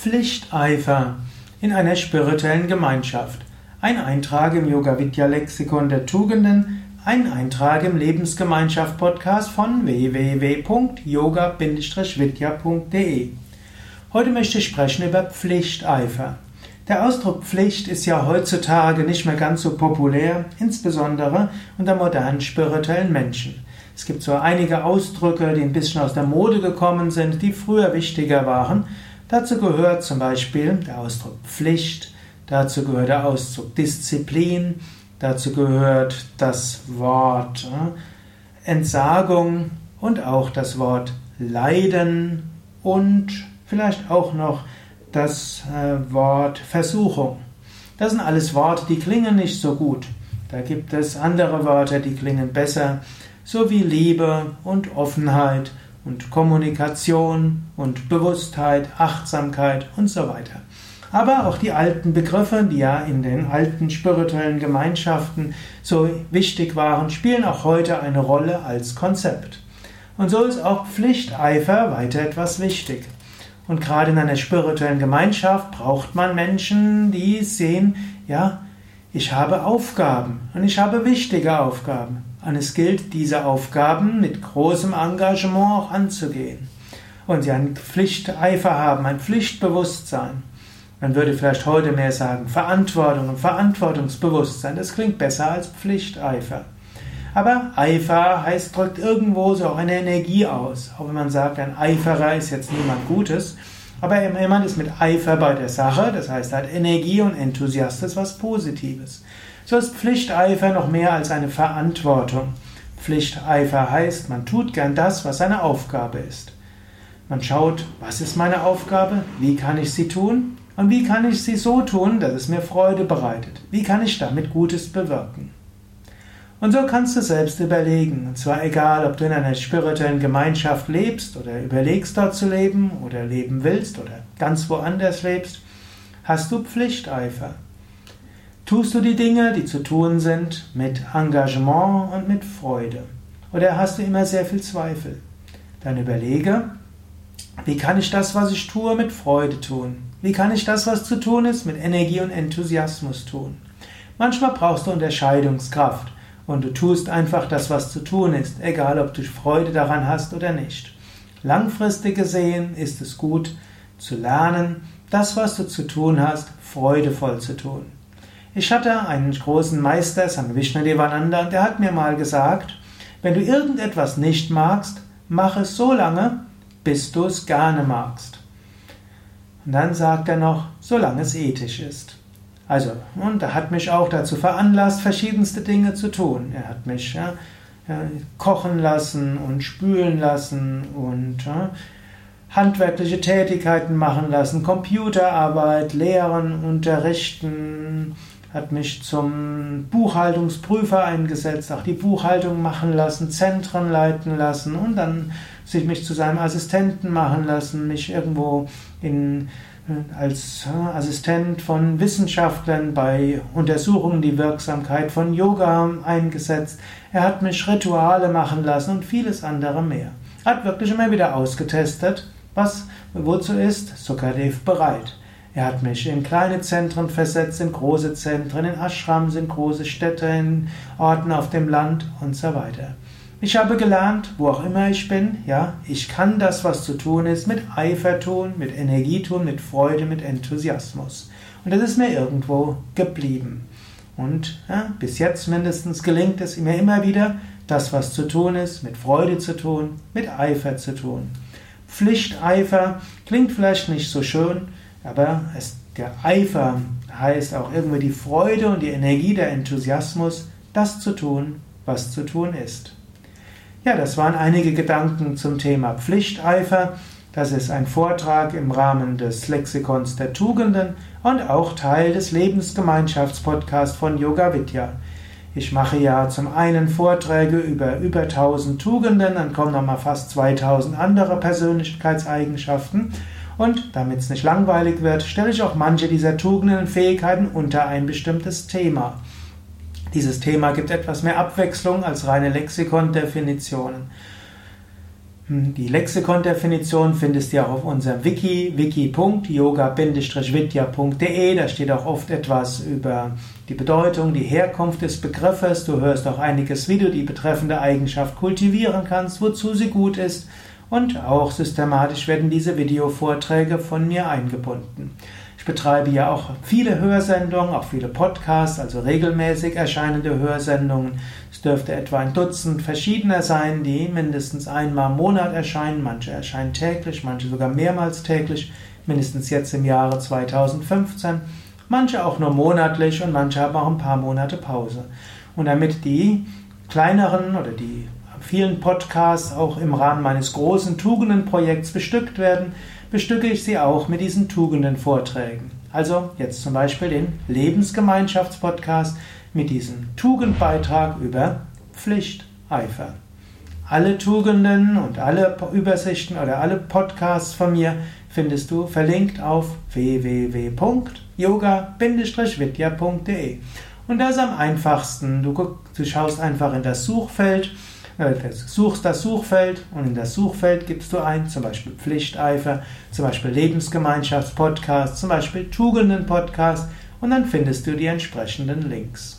Pflichteifer in einer spirituellen Gemeinschaft. Ein Eintrag im Yoga Vidya Lexikon der Tugenden, ein Eintrag im Lebensgemeinschaft Podcast von www.yoga-vidya.de. Heute möchte ich sprechen über Pflichteifer. Der Ausdruck Pflicht ist ja heutzutage nicht mehr ganz so populär, insbesondere unter modernen spirituellen Menschen. Es gibt so einige Ausdrücke, die ein bisschen aus der Mode gekommen sind, die früher wichtiger waren. Dazu gehört zum Beispiel der Ausdruck Pflicht, dazu gehört der Ausdruck Disziplin, dazu gehört das Wort äh, Entsagung und auch das Wort Leiden und vielleicht auch noch das äh, Wort Versuchung. Das sind alles Worte, die klingen nicht so gut. Da gibt es andere Wörter, die klingen besser sowie Liebe und Offenheit und Kommunikation und Bewusstheit, Achtsamkeit und so weiter. Aber auch die alten Begriffe, die ja in den alten spirituellen Gemeinschaften so wichtig waren, spielen auch heute eine Rolle als Konzept. Und so ist auch Pflichteifer weiter etwas wichtig. Und gerade in einer spirituellen Gemeinschaft braucht man Menschen, die sehen, ja, ich habe Aufgaben und ich habe wichtige Aufgaben. Und es gilt, diese Aufgaben mit großem Engagement auch anzugehen. Und sie einen Pflichteifer haben, ein Pflichtbewusstsein. Man würde vielleicht heute mehr sagen Verantwortung und Verantwortungsbewusstsein. Das klingt besser als Pflichteifer. Aber Eifer heißt, drückt irgendwo so auch eine Energie aus. Auch wenn man sagt, ein Eiferer ist jetzt niemand Gutes. Aber jemand ist mit Eifer bei der Sache, das heißt, er hat Energie und Enthusiast ist was Positives. So ist Pflichteifer noch mehr als eine Verantwortung. Pflichteifer heißt, man tut gern das, was seine Aufgabe ist. Man schaut, was ist meine Aufgabe, wie kann ich sie tun und wie kann ich sie so tun, dass es mir Freude bereitet. Wie kann ich damit Gutes bewirken? Und so kannst du selbst überlegen, und zwar egal, ob du in einer spirituellen Gemeinschaft lebst oder überlegst dort zu leben oder leben willst oder ganz woanders lebst, hast du Pflichteifer. Tust du die Dinge, die zu tun sind, mit Engagement und mit Freude? Oder hast du immer sehr viel Zweifel? Dann überlege, wie kann ich das, was ich tue, mit Freude tun? Wie kann ich das, was zu tun ist, mit Energie und Enthusiasmus tun? Manchmal brauchst du Unterscheidungskraft und du tust einfach das, was zu tun ist, egal ob du Freude daran hast oder nicht. Langfristig gesehen ist es gut zu lernen, das, was du zu tun hast, freudevoll zu tun. Ich hatte einen großen Meister, Sami Vishnadevananda, der hat mir mal gesagt, wenn du irgendetwas nicht magst, mach es so lange, bis du es gerne magst. Und dann sagt er noch, solange es ethisch ist. Also, und er hat mich auch dazu veranlasst, verschiedenste Dinge zu tun. Er hat mich ja, kochen lassen und spülen lassen und ja, handwerkliche Tätigkeiten machen lassen, Computerarbeit, lehren, unterrichten, hat mich zum Buchhaltungsprüfer eingesetzt, auch die Buchhaltung machen lassen, Zentren leiten lassen und dann sich mich zu seinem Assistenten machen lassen, mich irgendwo in, als äh, Assistent von Wissenschaftlern bei Untersuchungen die Wirksamkeit von Yoga eingesetzt. Er hat mich Rituale machen lassen und vieles andere mehr. Hat wirklich immer wieder ausgetestet, was wozu ist Sukadev bereit. Er hat mich in kleine Zentren versetzt, in große Zentren, in Ashrams, in große Städte, in Orten auf dem Land und so weiter. Ich habe gelernt, wo auch immer ich bin, ja, ich kann das, was zu tun ist, mit Eifer tun, mit Energie tun, mit Freude, mit Enthusiasmus. Und das ist mir irgendwo geblieben. Und ja, bis jetzt mindestens gelingt es mir immer wieder, das, was zu tun ist, mit Freude zu tun, mit Eifer zu tun. Pflichteifer klingt vielleicht nicht so schön, aber es, der Eifer heißt auch irgendwie die Freude und die Energie, der Enthusiasmus, das zu tun, was zu tun ist. Ja, das waren einige Gedanken zum Thema Pflichteifer. Das ist ein Vortrag im Rahmen des Lexikons der Tugenden und auch Teil des Lebensgemeinschaftspodcasts von Yoga Vidya. Ich mache ja zum einen Vorträge über über 1000 Tugenden, dann kommen nochmal fast 2000 andere Persönlichkeitseigenschaften und damit es nicht langweilig wird, stelle ich auch manche dieser Tugenden und Fähigkeiten unter ein bestimmtes Thema. Dieses Thema gibt etwas mehr Abwechslung als reine Lexikon-Definitionen. Hm, die Lexikon-Definition findest du auch auf unserem Wiki, wiki.yoga-vidya.de. Da steht auch oft etwas über die Bedeutung, die Herkunft des Begriffes. Du hörst auch einiges, wie du die betreffende Eigenschaft kultivieren kannst, wozu sie gut ist. Und auch systematisch werden diese Videovorträge von mir eingebunden. Ich betreibe ja auch viele Hörsendungen, auch viele Podcasts, also regelmäßig erscheinende Hörsendungen. Es dürfte etwa ein Dutzend verschiedener sein, die mindestens einmal im Monat erscheinen. Manche erscheinen täglich, manche sogar mehrmals täglich, mindestens jetzt im Jahre 2015. Manche auch nur monatlich und manche haben auch ein paar Monate Pause. Und damit die kleineren oder die vielen Podcasts auch im Rahmen meines großen Tugendenprojekts bestückt werden, bestücke ich sie auch mit diesen Tugendenvorträgen. Also jetzt zum Beispiel den Lebensgemeinschaftspodcast mit diesem Tugendbeitrag über Pflichteifer. Alle Tugenden und alle Übersichten oder alle Podcasts von mir findest du verlinkt auf www.yoga-vidya.de. Und das am einfachsten. Du, du schaust einfach in das Suchfeld, suchst das Suchfeld und in das Suchfeld gibst du ein, zum Beispiel Pflichteifer, zum Beispiel Lebensgemeinschaftspodcast, zum Beispiel Tugenden-Podcast und dann findest du die entsprechenden Links.